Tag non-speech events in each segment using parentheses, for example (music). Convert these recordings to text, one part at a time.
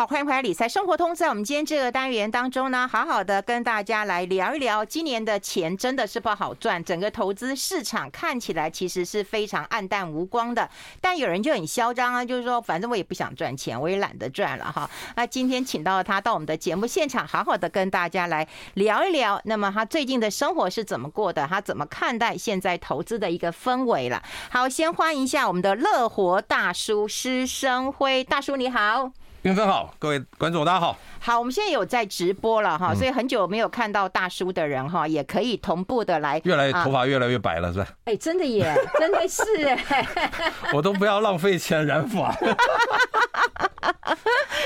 好，欢迎回来理财生活通。在我们今天这个单元当中呢，好好的跟大家来聊一聊，今年的钱真的是不好赚，整个投资市场看起来其实是非常黯淡无光的。但有人就很嚣张啊，就是说反正我也不想赚钱，我也懒得赚了哈。那今天请到他到我们的节目现场，好好的跟大家来聊一聊。那么他最近的生活是怎么过的？他怎么看待现在投资的一个氛围了？好，先欢迎一下我们的乐活大叔施生辉大叔，你好。云芬好，各位观众大家好。好，我们现在有在直播了哈，所以很久没有看到大叔的人哈，也可以同步的来。越来越头发越来越白了，是吧？哎，真的耶，真的是哎。(laughs) 我都不要浪费钱染发。(laughs)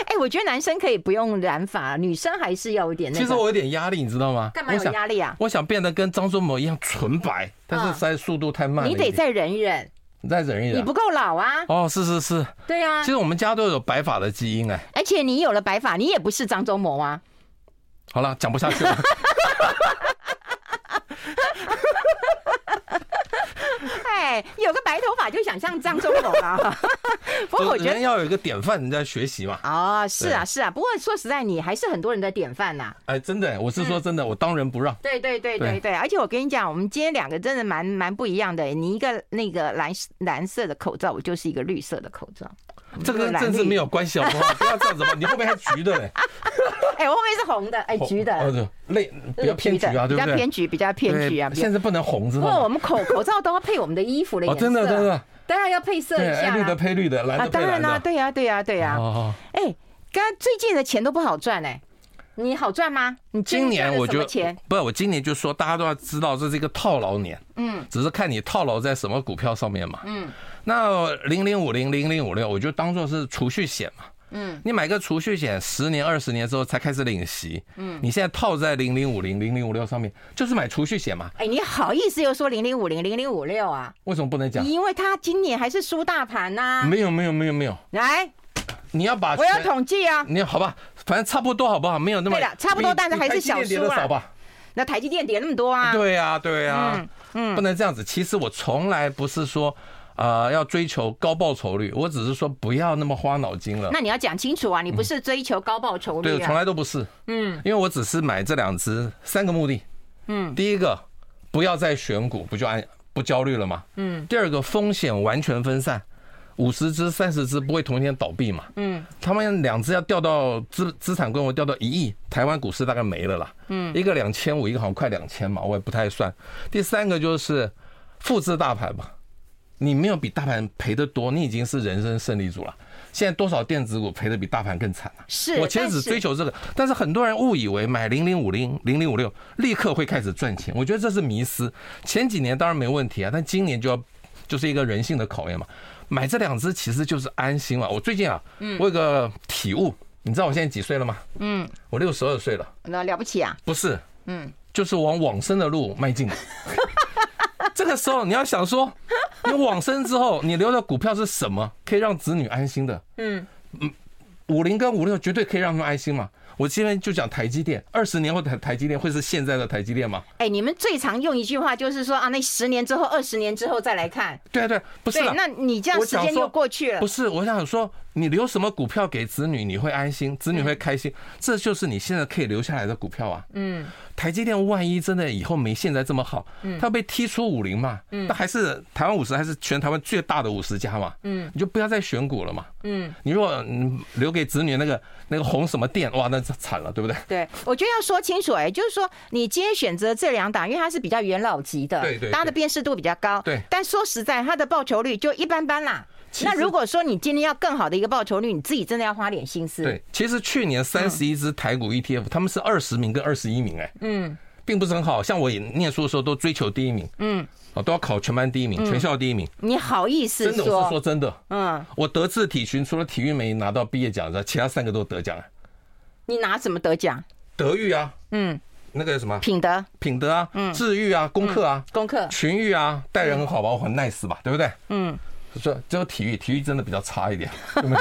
哎，我觉得男生可以不用染发，女生还是要有点。其实我有点压力，你知道吗？干嘛有压力啊？我想变得跟张忠谋一样纯白，但是实在速度太慢了。你得再忍一忍。你再忍一忍，你不够老啊！哦，是是是，对啊。其实我们家都有白发的基因哎，而且你有了白发，你也不是张忠谋啊。好了，讲不下去了。(laughs) 哎，有个白头发就想像张忠谋啊。(laughs) 不过我觉得要有一个典范，人家学习嘛。哦，是啊，是啊。不过说实在，你还是很多人的典范呐。哎，真的，我是说真的，我当仁不让。对对对对对，而且我跟你讲，我们今天两个真的蛮蛮不一样的。你一个那个蓝蓝色的口罩，我就是一个绿色的口罩。这个跟政治没有关系好不好？不要这样子嘛，你后面还橘的嘞。(laughs) 哎，我后面是红的，哎，橘的。哦，对，类比较偏橘啊，对不对？比较偏橘，比较偏橘啊。现在不能红，知道吗？不过我们口口罩都要配我们的衣服的颜色。真的真的。当然要配色一下。绿的配绿的，蓝的配蓝的。啊，当然啦，对呀，对呀，对呀。哎，刚刚最近的钱都不好赚哎，你好赚吗？你今年我觉得不是，我今年就说大家都要知道这是一个套牢年。嗯。只是看你套牢在什么股票上面嘛。嗯。那零零五零零零五六，我就当做是储蓄险嘛。嗯，你买个储蓄险，十年二十年之后才开始领息。嗯，你现在套在零零五零零零五六上面，就是买储蓄险嘛。哎，你好意思又说零零五零零零五六啊？为什么不能讲？因为他今年还是输大盘呐。没有没有没有没有。来，你要把我要统计啊。你好吧，反正差不多好不好？没有那么。对了，差不多，但是还是小输啊。那台积电跌那么多啊？对呀对呀，嗯，不能这样子。其实我从来不是说。啊、呃，要追求高报酬率，我只是说不要那么花脑筋了。那你要讲清楚啊，你不是追求高报酬率、啊嗯？对，从来都不是。嗯，因为我只是买这两只，三个目的。嗯，第一个，不要再选股，不就安不焦虑了吗？嗯。第二个，风险完全分散，五十只、三十只不会同一天倒闭嘛？嗯。他们两只要掉到资资产规模掉到一亿，台湾股市大概没了啦。嗯。一个两千五，一个好像快两千嘛，我也不太算。第三个就是复制大盘嘛。你没有比大盘赔的多，你已经是人生胜利组了。现在多少电子股赔的比大盘更惨了？是，我其实只追求这个，但是很多人误以为买零零五零、零零五六立刻会开始赚钱，我觉得这是迷思。前几年当然没问题啊，但今年就要就是一个人性的考验嘛。买这两只其实就是安心了。我最近啊，我有个体悟，你知道我现在几岁了吗？嗯，我六十二岁了。那了不起啊？不是，嗯，就是往往生的路迈进。(laughs) 这个时候你要想说，你往生之后，你留的股票是什么，可以让子女安心的？嗯嗯，五零跟五六绝对可以让他们安心嘛。我今天就讲台积电，二十年后台台积电会是现在的台积电吗？哎，你们最常用一句话就是说啊，那十年之后、二十年之后再来看。对啊对，不是。那你这样时间又过去了。不是，我想说，你留什么股票给子女，你会安心，子女会开心，这就是你现在可以留下来的股票啊。嗯。台积电万一真的以后没现在这么好，它被踢出五零嘛，那还是台湾五十还是全台湾最大的五十家嘛，嗯，你就不要再选股了嘛，嗯，你如果留给子女那个那个红什么电，哇，那惨了，对不对？对，我觉得要说清楚，哎，就是说你今天选择这两档，因为它是比较元老级的，对对，它的辨识度比较高，对，但说实在，它的报酬率就一般般啦。那如果说你今天要更好的一个报酬率，你自己真的要花点心思。对，其实去年三十一只台股 ETF，他们是二十名跟二十一名，哎，嗯，并不是很好。像我念书的时候都追求第一名，嗯，啊，都要考全班第一名，全校第一名。你好意思说？真的，我是说真的。嗯，我德智体群除了体育没拿到毕业奖的，其他三个都得奖。你拿什么得奖？德育啊，嗯，那个什么品德，品德啊，嗯，智育啊，功课啊，功课，群育啊，待人很好吧，我很 nice 吧，对不对？嗯。说只有体育，体育真的比较差一点？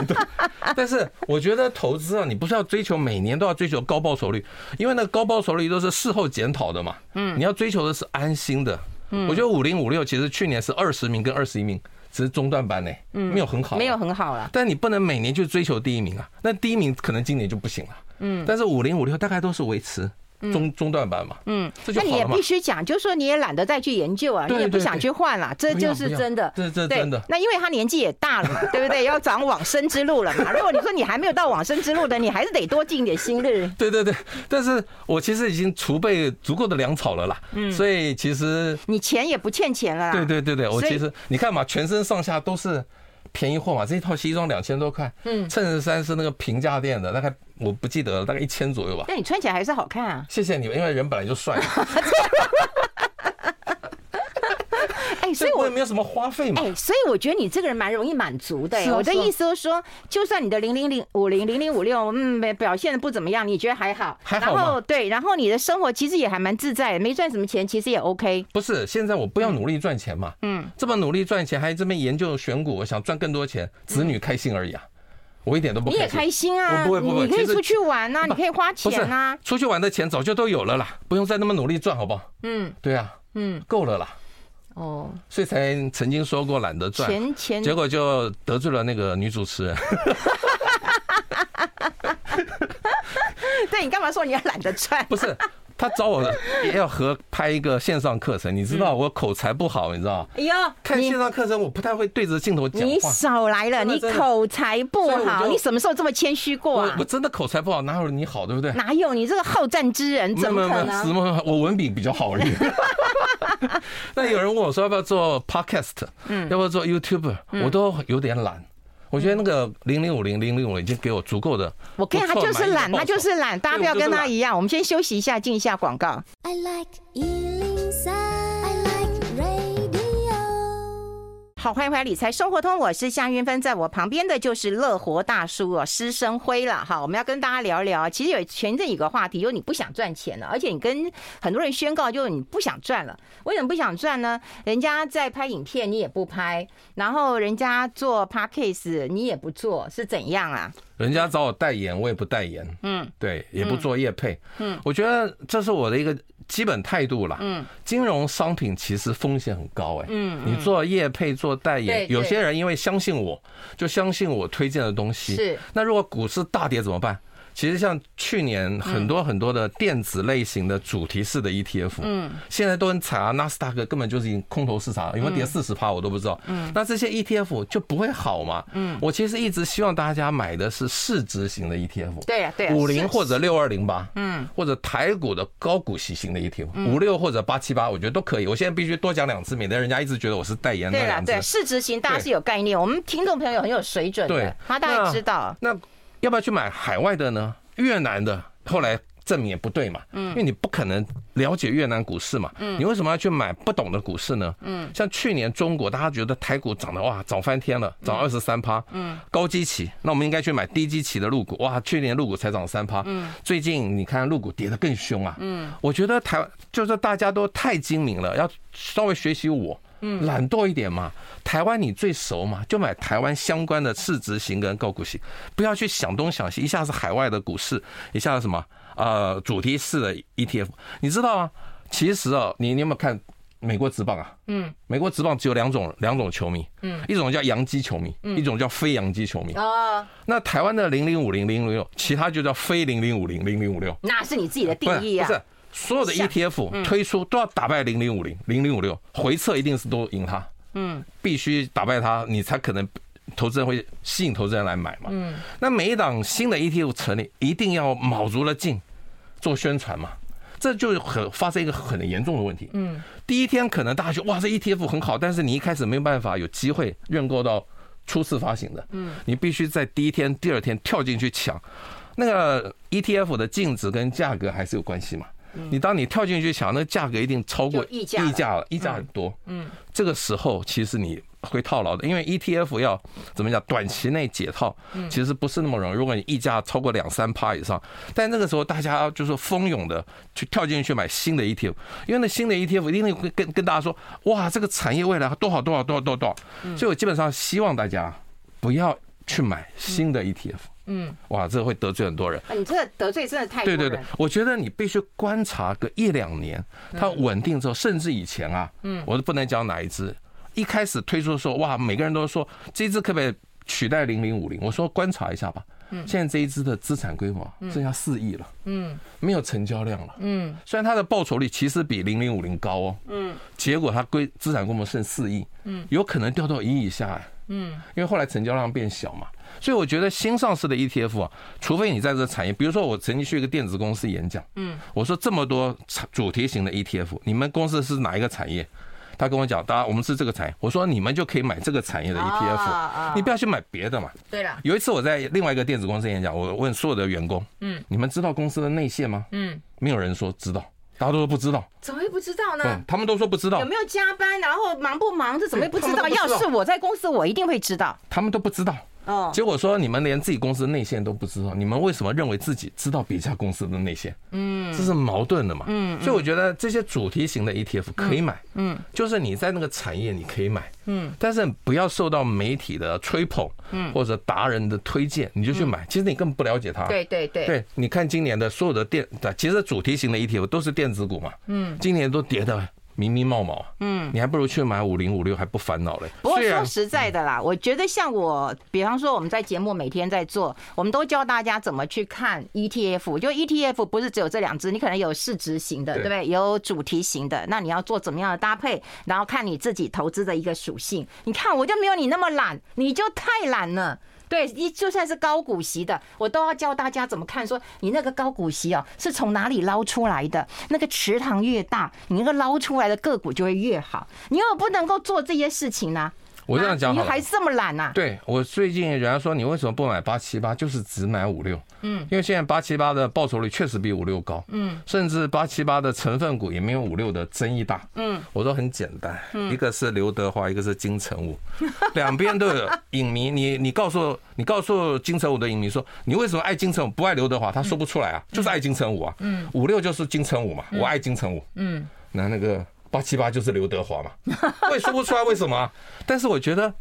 (laughs) 但是我觉得投资啊，你不是要追求每年都要追求高报酬率，因为那高报酬率都是事后检讨的嘛。嗯，你要追求的是安心的。嗯，我觉得五零五六其实去年是二十名跟二十一名，只是中段班呢，没有很好，没有很好了。但你不能每年就追求第一名啊，那第一名可能今年就不行了。嗯，但是五零五六大概都是维持。中中段班嘛，嗯，那你也必须讲，就是说你也懒得再去研究啊，你也不想去换了，这就是真的，这这真的。那因为他年纪也大了嘛，(laughs) 对不对？要长往生之路了嘛。如果你说你还没有到往生之路的，你还是得多尽点心力。(laughs) 对对对，但是我其实已经储备足够的粮草了啦，嗯，所以其实你钱也不欠钱了。对对对对，我其实你看嘛，全身上下都是。便宜货嘛，这一套西装两千多块，嗯，衬衫是那个平价店的，大概我不记得了，大概一千左右吧。那你穿起来还是好看啊！谢谢你们，因为人本来就帅。(laughs) (laughs) 哎，所以我也没有什么花费嘛。哎，所以我觉得你这个人蛮容易满足的。我的意思就是说，就算你的零零零五零零零五六，嗯，表现的不怎么样，你觉得还好？还好。然后对，然后你的生活其实也还蛮自在，没赚什么钱，其实也 OK。不是，现在我不要努力赚钱嘛。嗯。这么努力赚钱，还这边研究选股，我想赚更多钱，子女开心而已啊。我一点都不开心。你也开心啊？不会不会，你可以出去玩啊，你可以花钱啊。出去玩的钱早就都有了啦，不用再那么努力赚，好不好？嗯。对啊。嗯。够了啦。哦，所以才曾经说过懒得赚，钱钱，结果就得罪了那个女主持人。(laughs) 对，你干嘛说你要懒得赚？(laughs) 不是。他找我也要合拍一个线上课程，你知道我口才不好，你知道？哎呦，看线上课程我不太会对着镜头讲话。你少来了，你口才不好，你什么时候这么谦虚过啊？我真的口才不好，哪有你好，对不对？哪有你这个好战之人？怎么可能？什么？我文笔比较好而已。(laughs) 那有人问我说要不要做 Podcast，嗯，要不要做 YouTuber，我都有点懒。我觉得那个零零五零零零五已经给我足够的，我看他就是懒，他就是懒，大家不要跟他一样。我们先休息一下，进一下广告。I like 好，欢迎回来理财生活通，我是夏云芬，在我旁边的就是乐活大叔哦，施生辉了。哈，我们要跟大家聊一聊，其实有前阵有个话题，就是你不想赚钱了，而且你跟很多人宣告，就是你不想赚了。为什么不想赚呢？人家在拍影片，你也不拍；然后人家做 podcast，你也不做，是怎样啊？人家找我代言，我也不代言。嗯，对，也不做业配。嗯，我觉得这是我的一个。基本态度啦，嗯，金融商品其实风险很高哎，嗯，你做业配做代言，有些人因为相信我，就相信我推荐的东西，是。那如果股市大跌怎么办？其实像去年很多很多的电子类型的主题式的 ETF，嗯，现在都很惨啊，纳斯达克根本就是空头市场，有没有跌四十趴我都不知道，嗯，那这些 ETF 就不会好嘛，嗯，我其实一直希望大家买的是市值型的 ETF，对呀对呀，五零或者六二零八，嗯，或者台股的高股息型的 ETF，五六或者八七八，我觉得都可以。我现在必须多讲两次，免得人家一直觉得我是代言。对了，对市值型大家是有概念，我们听众朋友很有水准的，他大概知道。那要不要去买海外的呢？越南的后来证明也不对嘛，嗯，因为你不可能了解越南股市嘛，嗯，你为什么要去买不懂的股市呢？嗯，像去年中国大家觉得台股涨得哇涨翻天了，涨二十三趴，嗯，高基期，那我们应该去买低基期的入股，哇，去年入股才涨三趴，嗯，最近你看入股跌得更凶啊，嗯，我觉得台就是大家都太精明了，要稍微学习我。嗯，懒惰一点嘛，台湾你最熟嘛，就买台湾相关的市值型跟高股息，不要去想东想西，一下子海外的股市，一下子什么呃主题式的 ETF，你知道吗？其实啊，你你有没有看美国职棒啊？嗯，美国职棒只有两种两种球迷，嗯，一种叫洋基球迷，一种叫非洋基球迷。哦，那台湾的零零五零零零六，其他就叫非零零五零零零五六，那是你自己的定义啊。所有的 ETF 推出都要打败零零五零零零五六，回撤一定是都赢它，嗯，必须打败它，你才可能投资人会吸引投资人来买嘛，嗯，那每一档新的 ETF 成立，一定要卯足了劲做宣传嘛，这就很发生一个很严重的问题，嗯，第一天可能大家觉得哇这 ETF 很好，但是你一开始没有办法有机会认购到初次发行的，嗯，你必须在第一天、第二天跳进去抢，那个 ETF 的净值跟价格还是有关系嘛。你当你跳进去抢，那价格一定超过溢价了，溢价很多。嗯，这个时候其实你会套牢的，因为 ETF 要怎么讲，短期内解套，其实不是那么容易。如果你溢价超过两三趴以上，但那个时候大家就是蜂拥的去跳进去买新的 ETF，因为那新的 ETF 一定会跟跟大家说，哇，这个产业未来多少多少多少多少多少。所以我基本上希望大家不要去买新的 ETF。嗯，哇，这个会得罪很多人。你这个得罪真的太多了。对对对，我觉得你必须观察个一两年，它稳定之后，甚至以前啊，嗯，我都不能讲哪一只，一开始推出的时候，哇，每个人都说这只可不可以取代零零五零？我说观察一下吧。嗯，现在这一只的资产规模剩下四亿了，嗯，没有成交量了，嗯，虽然它的报酬率其实比零零五零高哦，嗯，结果它规资产规模剩四亿，嗯，有可能掉到一亿以下，嗯，因为后来成交量变小嘛，所以我觉得新上市的 ETF 啊，除非你在这个产业，比如说我曾经去一个电子公司演讲，嗯，我说这么多主题型的 ETF，你们公司是哪一个产业？他跟我讲，当然我们是这个产业。我说你们就可以买这个产业的 ETF，你不要去买别的嘛。对了，有一次我在另外一个电子公司演讲，我问所有的员工，嗯，你们知道公司的内线吗？嗯，没有人说知道，大家都说不知道。怎么会不知道呢？他们都说不知道。有没有加班？然后忙不忙？这怎么会不知道？要是我在公司，我一定会知道。他们都不知道。哦，结果说你们连自己公司的内线都不知道，你们为什么认为自己知道别家公司的内线？嗯，这是矛盾的嘛。嗯，所以我觉得这些主题型的 ETF 可以买。嗯，就是你在那个产业你可以买。嗯，但是不要受到媒体的吹捧，嗯，或者达人的推荐你就去买，其实你根本不了解它。对对对。对，你看今年的所有的电，其实主题型的 ETF 都是电子股嘛。嗯，今年都跌的。明明冒冒，嗯，你还不如去买五零五六，还不烦恼嘞。不过说实在的啦，我觉得像我，比方说我们在节目每天在做，我们都教大家怎么去看 ETF。就 ETF 不是只有这两只，你可能有市值型的，对不对？有主题型的，那你要做怎么样的搭配？然后看你自己投资的一个属性。你看我就没有你那么懒，你就太懒了。对，一就算是高股息的，我都要教大家怎么看。说你那个高股息哦，是从哪里捞出来的？那个池塘越大，你那个捞出来的个股就会越好。你又不能够做这些事情呢？我这样讲，你还这么懒呐？对，我最近人家说你为什么不买八七八，就是只买五六。嗯，因为现在八七八的报酬率确实比五六高。嗯，甚至八七八的成分股也没有五六的争议大。嗯，我说很简单，一个是刘德华，一个是金城武，两边都有影迷。你你告诉你告诉金城武的影迷说，你为什么爱金城武不爱刘德华？他说不出来啊，就是爱金城武啊。嗯，五六就是金城武嘛，我爱金城武。嗯，那那个。八七八就是刘德华嘛，(laughs) 我也说不出来为什么。但是我觉得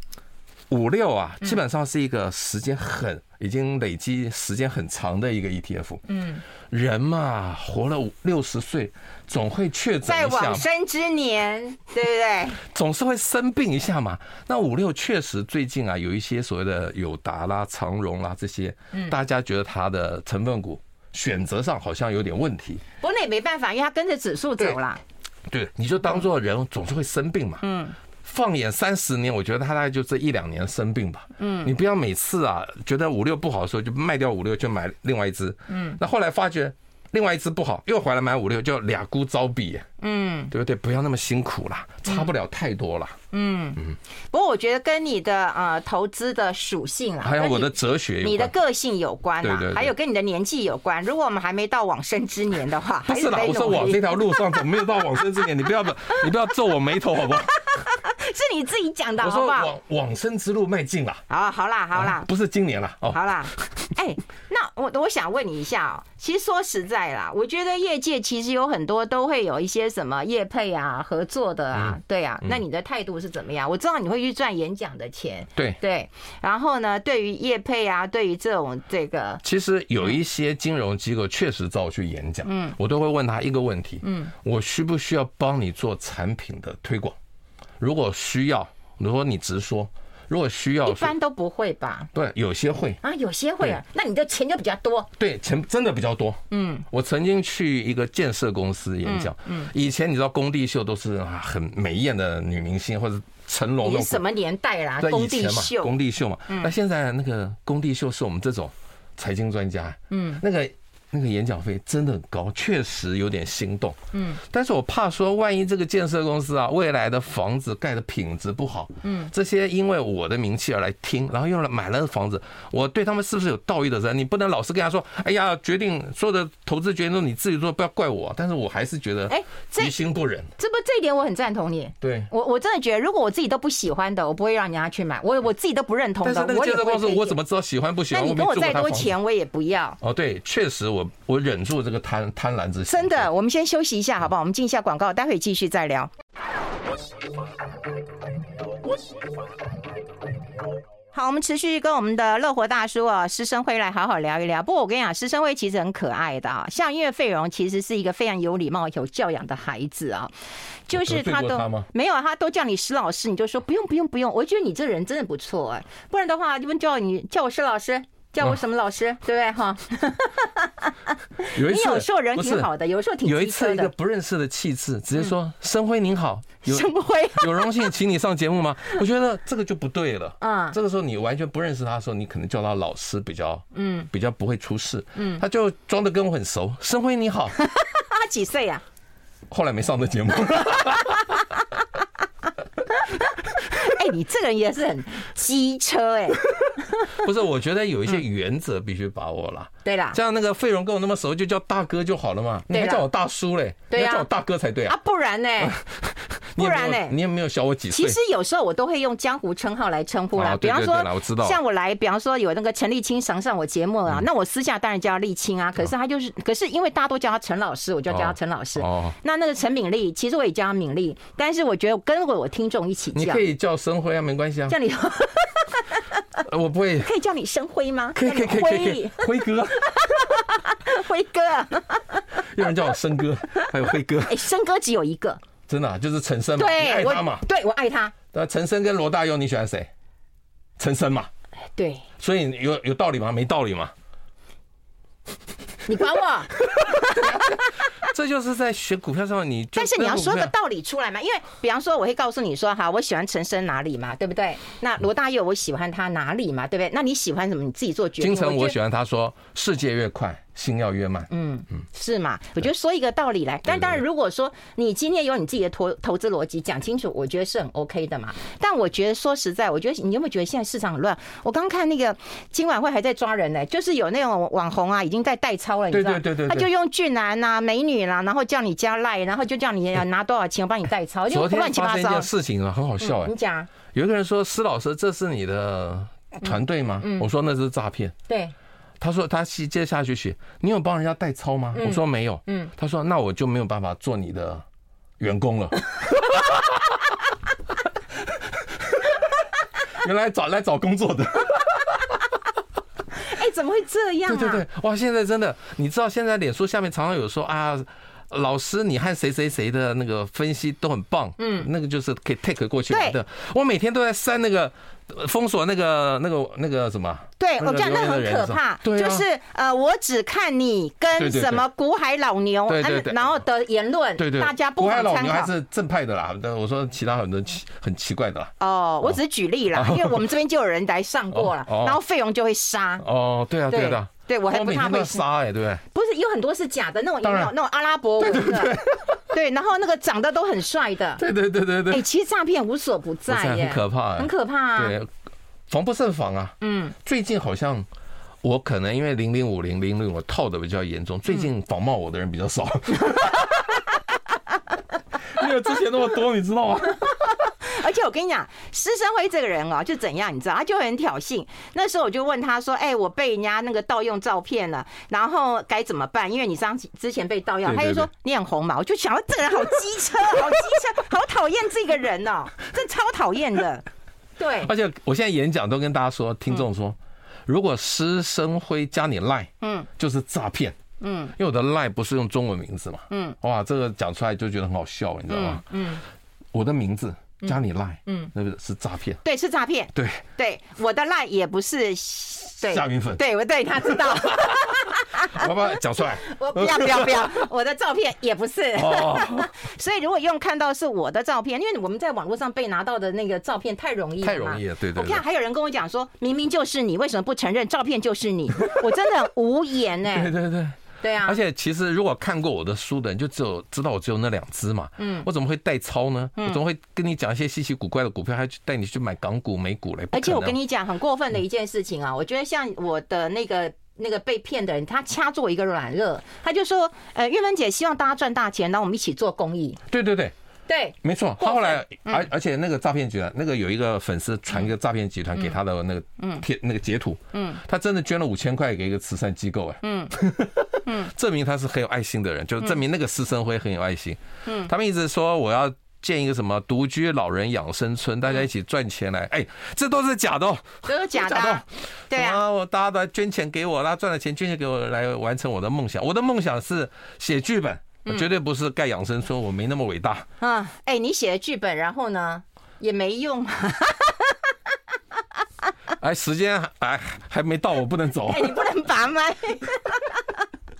五六啊，基本上是一个时间很已经累积时间很长的一个 ETF。嗯，人嘛，活了五六十岁，总会确诊一下，在往生之年，对不对？(laughs) 总是会生病一下嘛。那五六确实最近啊，有一些所谓的友达啦、长荣啦这些，大家觉得它的成分股选择上好像有点问题。不过那也没办法，因为它跟着指数走啦。对，你就当做人总是会生病嘛。嗯，放眼三十年，我觉得他大概就这一两年生病吧。嗯，你不要每次啊觉得五六不好的时候就卖掉五六，就买另外一只。嗯，那后来发觉。另外一只不好，又回来买五六，就俩姑招比，嗯，对不对？不要那么辛苦啦，差不了太多了。嗯嗯。不过我觉得跟你的呃投资的属性啊，还有我的哲学，你的个性有关啊，还有跟你的年纪有关。如果我们还没到往生之年的话，不是啦，我说往这条路上怎么没有到往生之年？你不要不，你不要皱我眉头好不好？(laughs) 是你自己讲的，好不好？往往生之路迈进了。好，好啦，好啦，不是今年了哦。好啦，(laughs) 哎，那我我想问你一下哦，其实说实在啦，我觉得业界其实有很多都会有一些什么业配啊、合作的啊，对啊。那你的态度是怎么样？我知道你会去赚演讲的钱，对对。然后呢，对于业配啊，对于这种这个，其实有一些金融机构确实找我去演讲，嗯，我都会问他一个问题，嗯，我需不需要帮你做产品的推广？如果需要，如果你直说，如果需要，一般都不会吧？对，有些会啊，有些会啊。那你的钱就比较多。对，钱真的比较多。嗯，我曾经去一个建设公司演讲。嗯，以前你知道工地秀都是很美艳的女明星或者成龙。你什么年代啦？工地秀，工地秀嘛。那现在那个工地秀是我们这种财经专家。嗯，那个。那个演讲费真的很高，确实有点心动。嗯，但是我怕说，万一这个建设公司啊，未来的房子盖的品质不好，嗯，这些因为我的名气而来听，然后又来买了房子，我对他们是不是有道义的责任？你不能老是跟他说，哎呀，决定所有的投资决定都你自己做，不要怪我。但是我还是觉得，哎，于心不忍。这不这一点我很赞同你。对，我我真的觉得，如果我自己都不喜欢的，我不会让人家去买。我我自己都不认同的，但是那个建设公司，我怎么知道喜欢不喜欢？那你跟我再多钱，我也不要。哦，对，确实我。我忍住这个贪贪婪之心。真的，我们先休息一下，好不好？我们进一下广告，待会继续再聊。好，我们持续跟我们的乐活大叔啊师生辉来好好聊一聊。不过我跟你讲，师生辉其实很可爱的啊，像因为费荣其实是一个非常有礼貌、有教养的孩子啊，就是他都没有，他都叫你石老师，你就说不用不用不用。我觉得你这人真的不错哎，不然的话就叫你叫我石老师。叫我什么老师，对不对哈？有一次，你有时候人挺好的，有时候挺有一次一个不认识的气质，直接说：“生辉您好，有升辉 (laughs) 有荣幸请你上节目吗？”我觉得这个就不对了。嗯，这个时候你完全不认识他的时候，你可能叫他老师比较嗯比较不会出事。嗯，他就装的跟我很熟。生辉你好，他 (laughs) 几岁呀？后来没上这节目。哎，你这个人也是很机车哎！(laughs) 不是，我觉得有一些原则必须把握了。对啦，像那个费荣跟我那么熟，就叫大哥就好了嘛。你还叫我大叔嘞？对呀叫我大哥才对啊！啊，不然呢？(laughs) 不然呢？你也没有小我几岁。其实有时候我都会用江湖称号来称呼啦。比方说，像我来，比方说有那个陈立青上上我节目啊，那我私下当然叫他立青啊。可是他就是，可是因为大家都叫他陈老师，我就叫他陈老师。哦。那那个陈敏丽，其实我也叫他敏丽，但是我觉得跟我我听众一起叫。你可以叫生辉啊，没关系啊。叫你。(laughs) 我不会。可以叫你生辉吗？可以可以可以可以。辉哥。(laughs) 辉哥。(laughs) 有人叫我生哥，还有辉哥。哎，生哥只有一个。真的就是陈升嘛，你爱他嘛？对，我爱他。那陈升跟罗大佑，你喜欢谁？陈升嘛。对。所以有有道理吗？没道理吗？你管我？(laughs) 这就是在选股票上，你 (laughs) 但是你要说个道理出来嘛？因为比方说，我会告诉你说，哈，我喜欢陈升哪里嘛，对不对？那罗大佑，我喜欢他哪里嘛，对不对？那你喜欢什么？你自己做决定。金城，我喜欢他说，世界越快。心要越慢，嗯嗯，是嘛？我觉得说一个道理来，但当然，如果说你今天有你自己的投投资逻辑讲清楚，我觉得是很 OK 的嘛。但我觉得说实在，我觉得你有没有觉得现在市场很乱？我刚看那个今晚会还在抓人呢，就是有那种网红啊，已经在代操了，你知道吗？对对对，他就用俊男呐、美女啦，然后叫你加赖，然后就叫你拿多少钱，我帮你代操，就乱七八糟。昨天发生一件事情啊，很好笑哎。你讲，有一个人说：“施老师，这是你的团队吗？”我说：“那是诈骗。”对。他说他接接下去写，你有帮人家代操吗？我说没有。嗯，他说那我就没有办法做你的员工了。(laughs) 原来找来找工作的。(laughs) 哎，怎么会这样？对对对，哇！现在真的，你知道现在脸书下面常常有说啊，老师你和谁谁谁的那个分析都很棒，嗯，那个就是可以 take 过去玩的。我每天都在删那个。封锁那个、那个、那个什么？对，我讲那很可怕，就是呃，我只看你跟什么古海老牛，然后的言论，对对，大家不敢参考。古海老牛还是正派的啦，但我说其他很多奇很奇怪的啦。哦，我只是举例啦，因为我们这边就有人来上过了，然后费用就会杀。哦，对啊，对的，对我还不太会杀哎，对不对？不是有很多是假的，那种有没有那种阿拉伯文的？(laughs) 对，然后那个长得都很帅的，对对对对对。哎，其实诈骗无所不在耶，很可怕，很可怕。对。防不胜防啊！嗯，最近好像我可能因为零零五零零零我套的比较严重，最近仿冒我的人比较少，(laughs) 没有之前那么多，你知道吗？(laughs) 而且我跟你讲，施生辉这个人哦，就怎样，你知道，他就很挑衅。那时候我就问他说：“哎，我被人家那个盗用照片了，然后该怎么办？因为你上之前被盗用，他就说你很红嘛。”我就想到这个人好机车，好机车，好讨厌这个人哦，这超讨厌的。(laughs) 对，而且我现在演讲都跟大家说，听众说，如果施生辉加你赖，嗯，就是诈骗，嗯，因为我的赖不是用中文名字嘛，嗯，哇，这个讲出来就觉得很好笑，你知道吗？嗯，我的名字加你赖，嗯，那个是诈骗，对，是诈骗，对，对，我的赖也不是。夏云粉，对，我对他知道，(laughs) 我把它讲出来。(laughs) 我不要不要不要，(laughs) 我的照片也不是。所以如果用看到是我的照片，因为我们在网络上被拿到的那个照片太容易了，太容易了。对对。我看还有人跟我讲说，明明就是你，为什么不承认照片就是你？我真的无言呢。对对对。对啊，而且其实如果看过我的书的人，就只有知道我只有那两只嘛。嗯，我怎么会代操呢？我怎么会跟你讲一些稀奇古怪的股票，还去带你去买港股、美股嘞？而且我跟你讲很过分的一件事情啊，我觉得像我的那个那个被骗的人，他掐住我一个软肋，他就说：“呃，玉芬姐希望大家赚大钱，然后我们一起做公益。”对对对。对，没错。他后来，而而且那个诈骗集团，那个有一个粉丝传一个诈骗集团给他的那个贴那个截图，嗯，他真的捐了五千块给一个慈善机构，哎，嗯 (laughs) 嗯，证明他是很有爱心的人，就证明那个施升辉很有爱心。嗯，他们一直说我要建一个什么独居老人养生村，大家一起赚钱来。哎，这都是假的哦，都是假的。对啊，我大家都捐钱给我，啦赚了钱捐钱给我来完成我的梦想。我的梦想是写剧本，我绝对不是盖养生村，我没那么伟大。嗯，哎，你写了剧本，然后呢也没用。(laughs) 哎，时间哎还没到，我不能走。哎，你不能拔麦。(laughs)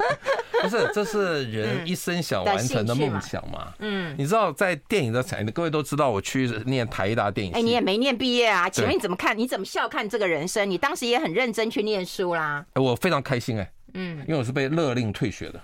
(laughs) 不是，这是人一生想完成的梦想嘛？嗯，你知道，在电影的产业，各位都知道，我去念台大电影。哎，你也没念毕业啊？请问你怎么看？你怎么笑看这个人生？你当时也很认真去念书啦。哎，我非常开心哎，嗯，因为我是被勒令退学的，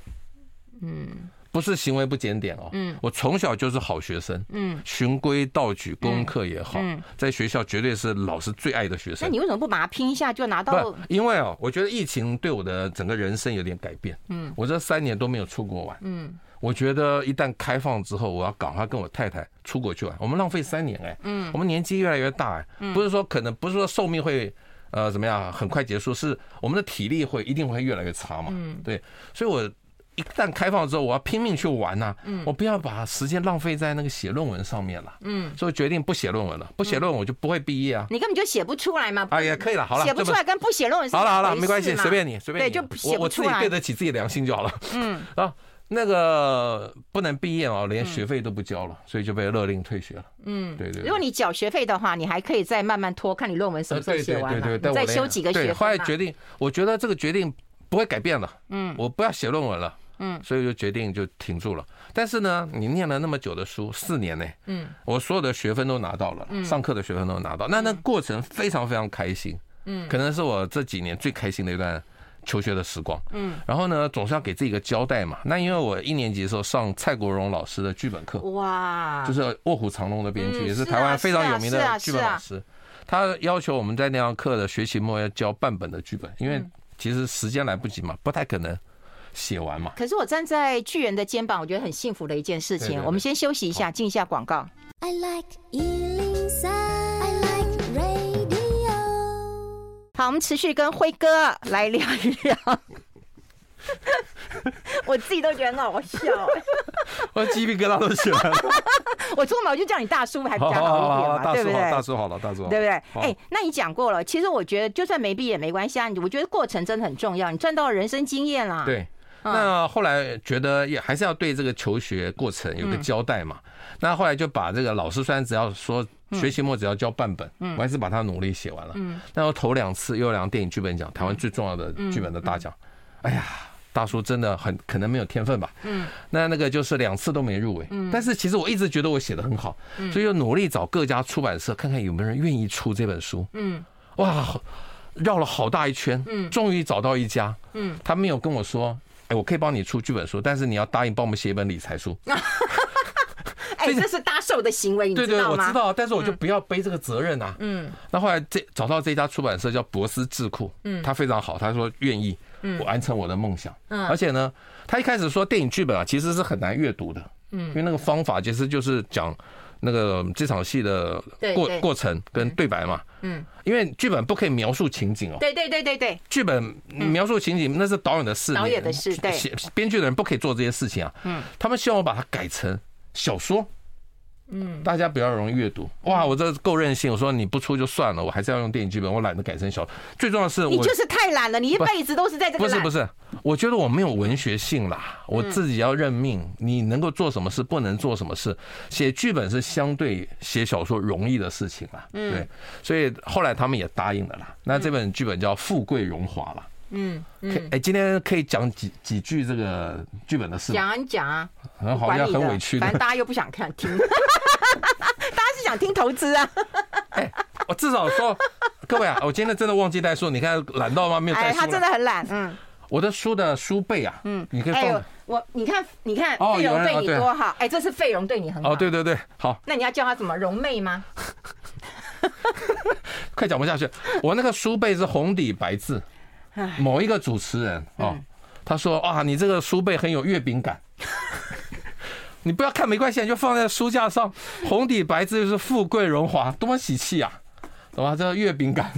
嗯。不是行为不检点哦，嗯，我从小就是好学生，嗯，循规蹈矩，功课也好，在学校绝对是老师最爱的学生。那你为什么不把它拼一下就拿到？因为哦，我觉得疫情对我的整个人生有点改变，嗯，我这三年都没有出国玩，嗯，我觉得一旦开放之后，我要赶快跟我太太出国去玩。我们浪费三年哎，嗯，我们年纪越来越大哎，不是说可能不是说寿命会呃怎么样很快结束，是我们的体力会一定会越来越差嘛，嗯，对，所以我。一旦开放之后，我要拼命去玩呐！嗯，我不要把时间浪费在那个写论文上面了。嗯，所以决定不写论文了。不写论文我就不会毕业啊！你根本就写不出来嘛！啊，也可以了，好了，写不出来跟不写论文好了好了，没关系，随便你，随便你。对，就写不出来。我我自己对得起自己良心就好了。嗯，(laughs) 啊，那个不能毕业哦，连学费都不交了，所以就被勒令退学了。嗯，对对。如果你缴学费的话，你还可以再慢慢拖，看你论文什么时候写完，对对对，再修几个学分。对，后来决定，我觉得这个决定不会改变了。嗯，我不要写论文了。嗯，所以就决定就停住了。但是呢，你念了那么久的书，四年呢，嗯，我所有的学分都拿到了，上课的学分都拿到，那那过程非常非常开心，嗯，可能是我这几年最开心的一段求学的时光，嗯，然后呢，总是要给自己一个交代嘛。那因为我一年级的时候上蔡国荣老师的剧本课，哇，就是《卧虎藏龙》的编剧，也是台湾非常有名的剧本老师，他要求我们在那堂课的学期末要交半本的剧本，因为其实时间来不及嘛，不太可能。写完嘛？可是我站在巨人的肩膀，我觉得很幸福的一件事情。对对对，我们先休息一下，进一下广告。I like 103, I like radio。好，我们持续跟辉哥来聊一聊。(laughs) 我自己都觉得很好笑，(laughs) 我鸡皮疙瘩都起来了。(laughs) 我出门我就叫你大叔，还比较好一点嘛，对不对？大叔好了，大叔，对不对？哎，那你讲过了，其实我觉得就算没毕业也没关系啊。我觉得过程真的很重要，你赚到了人生经验啦。对。那后来觉得也还是要对这个求学过程有个交代嘛。那后来就把这个老师虽然只要说学期末只要交半本，我还是把它努力写完了。嗯那我头两次优良电影剧本奖，台湾最重要的剧本的大奖。哎呀，大叔真的很可能没有天分吧？嗯。那那个就是两次都没入围。嗯。但是其实我一直觉得我写的很好，所以就努力找各家出版社看看有没有人愿意出这本书。嗯。哇，绕了好大一圈，嗯，终于找到一家。嗯。他没有跟我说。哎，我可以帮你出剧本书，但是你要答应帮我们写一本理财书。(laughs) 哎，这是搭售的行为，你知道吗？对对，我知道，但是我就不要背这个责任啊。嗯。那后来这找到这家出版社叫博思智库，嗯，他非常好，他说愿意，我完成我的梦想。嗯。而且呢，他一开始说电影剧本啊，其实是很难阅读的。嗯。因为那个方法其实就是讲。那个这场戏的过过程跟对白嘛，嗯，因为剧本不可以描述情景哦，对对对对对，剧本描述情景那是导演的事，导演的事，对，编剧的人不可以做这些事情啊，嗯，他们希望我把它改成小说。嗯，大家比较容易阅读。哇，我这够任性。我说你不出就算了，我还是要用电影剧本。我懒得改成小说。最重要的是，你就是太懒了。你一辈子都是在这个。不是不是，我觉得我没有文学性啦。我自己要认命。你能够做什么事，不能做什么事。写剧本是相对写小说容易的事情啦。对，所以后来他们也答应了啦。那这本剧本叫《富贵荣华》啦。嗯，可哎，今天可以讲几几句这个剧本的事吗？讲啊，你讲啊，很好像很委屈，反正大家又不想看听，(laughs) 大家是想听投资啊。哎，我至少说，各位啊，我今天真的忘记带书，你看懒到吗？没有带书。哎，他真的很懒，嗯。我的书的书背啊，嗯，你可以放。我你看，你看，费荣对你多好，哎，这是费荣对你很好。哦，对对对，好。那你要叫他怎么荣妹吗？(laughs) 快讲不下去，我那个书背是红底白字。某一个主持人哦，他说啊，你这个书背很有月饼感。(laughs) 你不要看没关系，你就放在书架上，红底白字就是富贵荣华，多么喜气啊，懂吗？这个月饼感，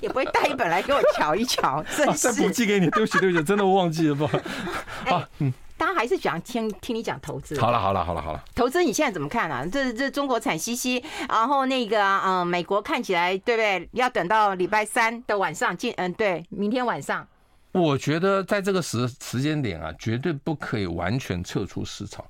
也不会带一本来给我瞧一瞧，真是。(laughs) 再补寄给你，对不起对不起，真的我忘记了不好。好，嗯，大家还是想听听你讲投资。好了好了好了好了，投资你现在怎么看啊？这这中国惨兮兮，然后那个嗯、呃，美国看起来对不对？要等到礼拜三的晚上今，嗯对，明天晚上。我觉得在这个时时间点啊，绝对不可以完全撤出市场。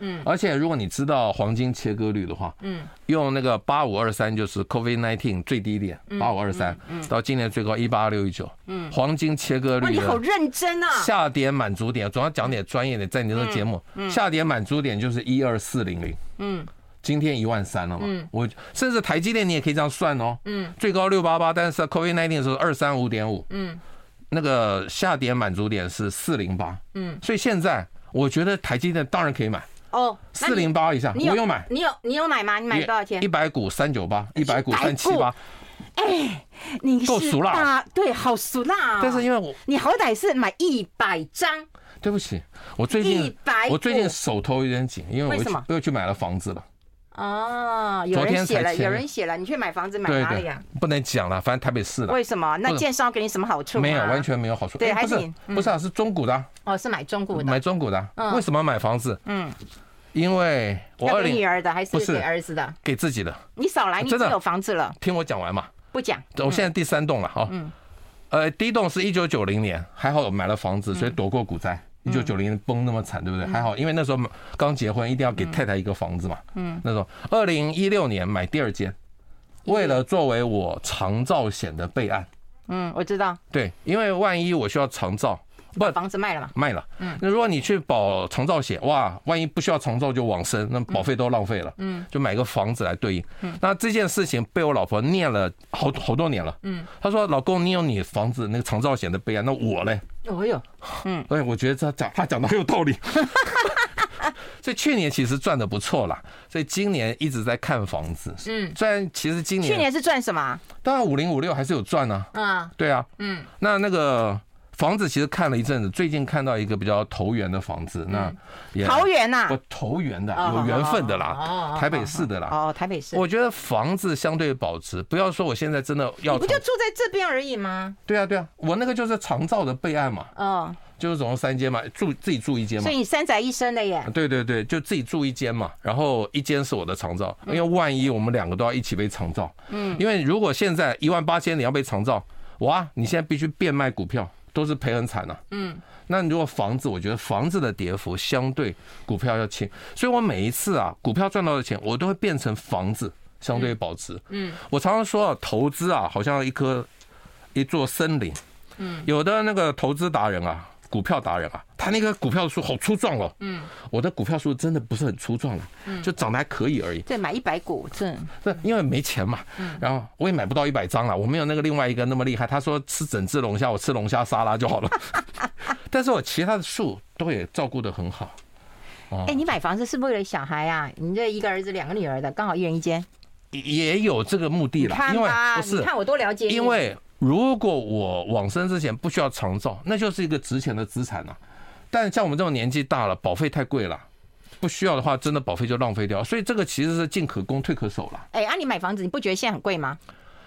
嗯，而且如果你知道黄金切割率的话，嗯，用那个八五二三就是 COVID nineteen 最低点八五二三，到今年最高一八二六一九，嗯，黄金切割率，你好认真啊！下跌满足点总要讲点专业的，在你这个节目，下跌满足点就是一二四零零，嗯，今天一万三了嘛，嗯，我甚至台积电你也可以这样算哦，嗯，最高六八八，但是 COVID nineteen 的时候二三五点五，嗯，那个下跌满足点是四零八，嗯，所以现在我觉得台积电当然可以买。哦，四零八以上，我有买，你有你有买吗？你买多少钱？一百股三九八，一百股三七八。哎，你够熟辣，对，好熟啦。但是因为我，你好歹是买一百张。对不起，我最近我最近手头有点紧，因为我我又去买了房子了。哦，有人写了，有人写了，你去买房子买哪里啊？不能讲了，反正台北市了。为什么？那建商给你什么好处？没有，完全没有好处。对，还是不是啊？是中古的。哦，是买中古的，买中古的。为什么买房子？嗯。因为我二零女儿的还是给儿子的？给自己的。你少来，你真的有房子了。听我讲完嘛。不讲。我现在第三栋了哈。嗯。呃，第一栋是一九九零年，还好我买了房子，所以躲过股灾。一九九零年崩那么惨，对不对？还好，因为那时候刚结婚，一定要给太太一个房子嘛。嗯。那时候二零一六年买第二间，为了作为我长照险的备案。嗯，我知道。对，因为万一我需要长照。不，房子卖了嘛？卖了。嗯，那如果你去保长照险，哇，万一不需要长照就往生，那保费都浪费了。嗯，就买个房子来对应。嗯，那这件事情被我老婆念了好好多年了。嗯，她说：“老公，你有你房子那个长照险的备案，那我嘞？”哦哟，嗯，哎，我觉得他讲他讲的很有道理。(laughs) 所以去年其实赚的不错啦，所以今年一直在看房子。嗯，虽然其实今年去年是赚什么？当然五零五六还是有赚呢。嗯，对啊。嗯，那那个。房子其实看了一阵子，最近看到一个比较投缘的房子，那也投缘呐，不投缘的，有缘分的啦，台北市的啦。哦，台北市。我觉得房子相对保值，不要说我现在真的要。你不就住在这边而已吗？对啊，对啊，我那个就是长照的备案嘛。哦。就是总共三间嘛，住自己住一间嘛。所以你三宅一生的耶。对对对，就自己住一间嘛，然后一间是我的长照，因为万一我们两个都要一起被长照。嗯。因为如果现在一万八千你要被长照，哇，你现在必须变卖股票。都是赔很惨呐。嗯，那如果房子，我觉得房子的跌幅相对股票要轻，所以我每一次啊，股票赚到的钱，我都会变成房子相对保值。嗯，我常常说啊，投资啊，好像一棵一座森林。嗯，有的那个投资达人啊。股票达人啊，他那个股票数好粗壮哦。嗯，我的股票数真的不是很粗壮了，嗯，就长得还可以而已。对，买一百股，这这因为没钱嘛。嗯，然后我也买不到一百张了，我没有那个另外一个那么厉害。他说吃整只龙虾，我吃龙虾沙拉就好了。(laughs) 但是我其他的树都也照顾得很好。哎，你买房子是不是为了小孩啊？你这一个儿子两个女儿的，刚好一人一间。也有这个目的了，因为不是，你看我多了解。因为。如果我往生之前不需要长照，那就是一个值钱的资产呐。但像我们这种年纪大了，保费太贵了，不需要的话，真的保费就浪费掉。所以这个其实是进可攻退可守了。哎，啊，你买房子，你不觉得现在很贵吗？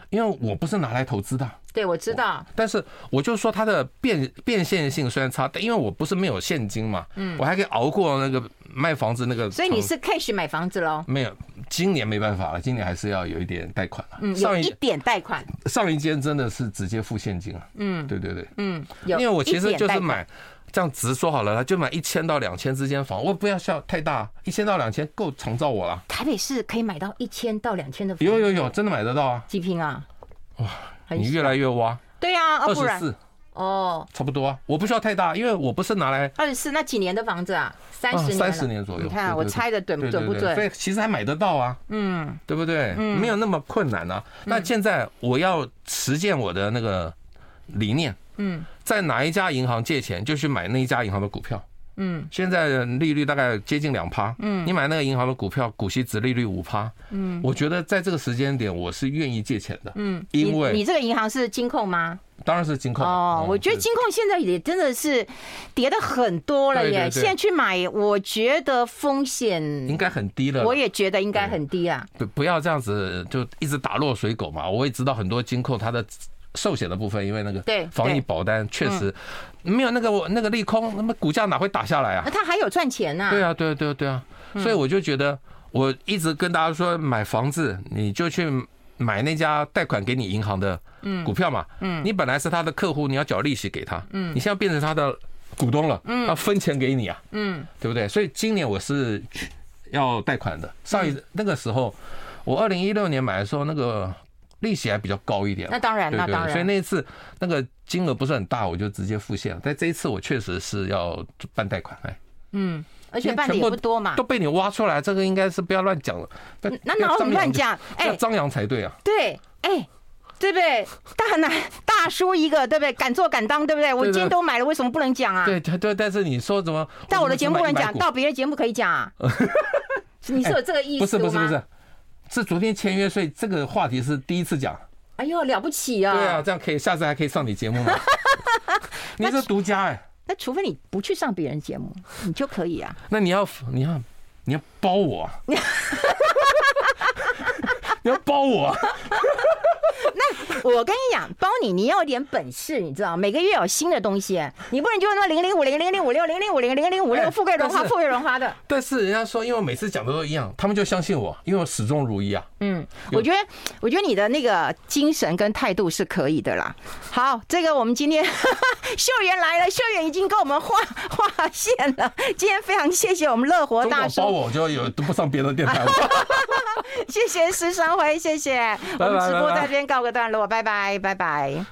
因为我不是拿来投资的。对，我知道。但是我就说它的变变现性虽然差，但因为我不是没有现金嘛，嗯，我还可以熬过那个卖房子那个。所以你是 cash 买房子喽？没有。今年没办法了，今年还是要有一点贷款了。嗯，有一点贷款。上一间真的是直接付现金啊。嗯，对对对。嗯，因为我其实就是买，这样直说好了，他就买一千到两千之间房，我不要笑太大，一千到两千够长照我了。台北市可以买到一千到两千的房。有有有，真的买得到啊。几坪啊？哇，你越来越挖。对呀，二十四。哦，差不多啊，我不需要太大，因为我不是拿来二十四，那几年的房子啊？三十年，三十年左右。你看我猜的准不准不准？所以其实还买得到啊，嗯，对不对？嗯，没有那么困难啊。那现在我要实践我的那个理念，嗯，在哪一家银行借钱就去买那一家银行的股票。嗯，现在利率大概接近两趴。嗯，你买那个银行的股票，股息值利率五趴。嗯，我觉得在这个时间点，我是愿意借钱的。嗯，因为你这个银行是金控吗？当然是金控哦。我觉得金控现在也真的是跌的很多了耶。现在去买，我觉得风险应该很低了。我也觉得应该很低啊。不，不要这样子就一直打落水狗嘛。我也知道很多金控它的寿险的部分，因为那个对防疫保单确实没有那个那个利空，那么股价哪会打下来啊？那他还有赚钱呢？对啊，对啊，对啊，对啊。所以我就觉得，我一直跟大家说，买房子你就去买那家贷款给你银行的股票嘛。嗯，你本来是他的客户，你要缴利息给他。嗯，你现在变成他的股东了，嗯，要分钱给你啊。嗯，对不对？所以今年我是要贷款的。上一那个时候，我二零一六年买的时候，那个。利息还比较高一点，那当然，那当然，所以那一次那个金额不是很大，我就直接付现了。但这一次我确实是要办贷款，哎，嗯，而且办的也不多嘛，都被你挖出来，这个应该是不要乱讲了。那哪有乱讲？哎，张扬才对啊。对，哎，对不对？大男大叔一个，对不对？敢做敢当，对不对？我今天都买了，为什么不能讲啊？对对，但是你说怎么到我的节目不能讲，到别的节目可以讲啊？(laughs) 你是有这个意思吗？不是不是不是。是昨天签约，所以这个话题是第一次讲。哎呦，了不起啊！对啊，这样可以，下次还可以上你节目吗？(laughs) 你是独家哎。那除非你不去上别人节目，你就可以啊。那你要，你要，你要包我啊！(laughs) 你要包我啊！(laughs) 那我跟你讲，包你，你要有点本事，你知道，每个月有新的东西，你不能就那么零零五零零零五六零零五零零零五六富贵荣华富贵荣华的。但是人家说，因为我每次讲的都一样，他们就相信我，因为我始终如一啊。嗯，我觉得，我觉得你的那个精神跟态度是可以的啦。好，这个我们今天 (laughs) 秀媛来了，秀媛已经跟我们画画线了。今天非常谢谢我们乐活大叔，包我就有都不上别的电台了。(laughs) 谢谢施升辉，谢谢。我们直播在这边告个段落，拜拜，拜拜。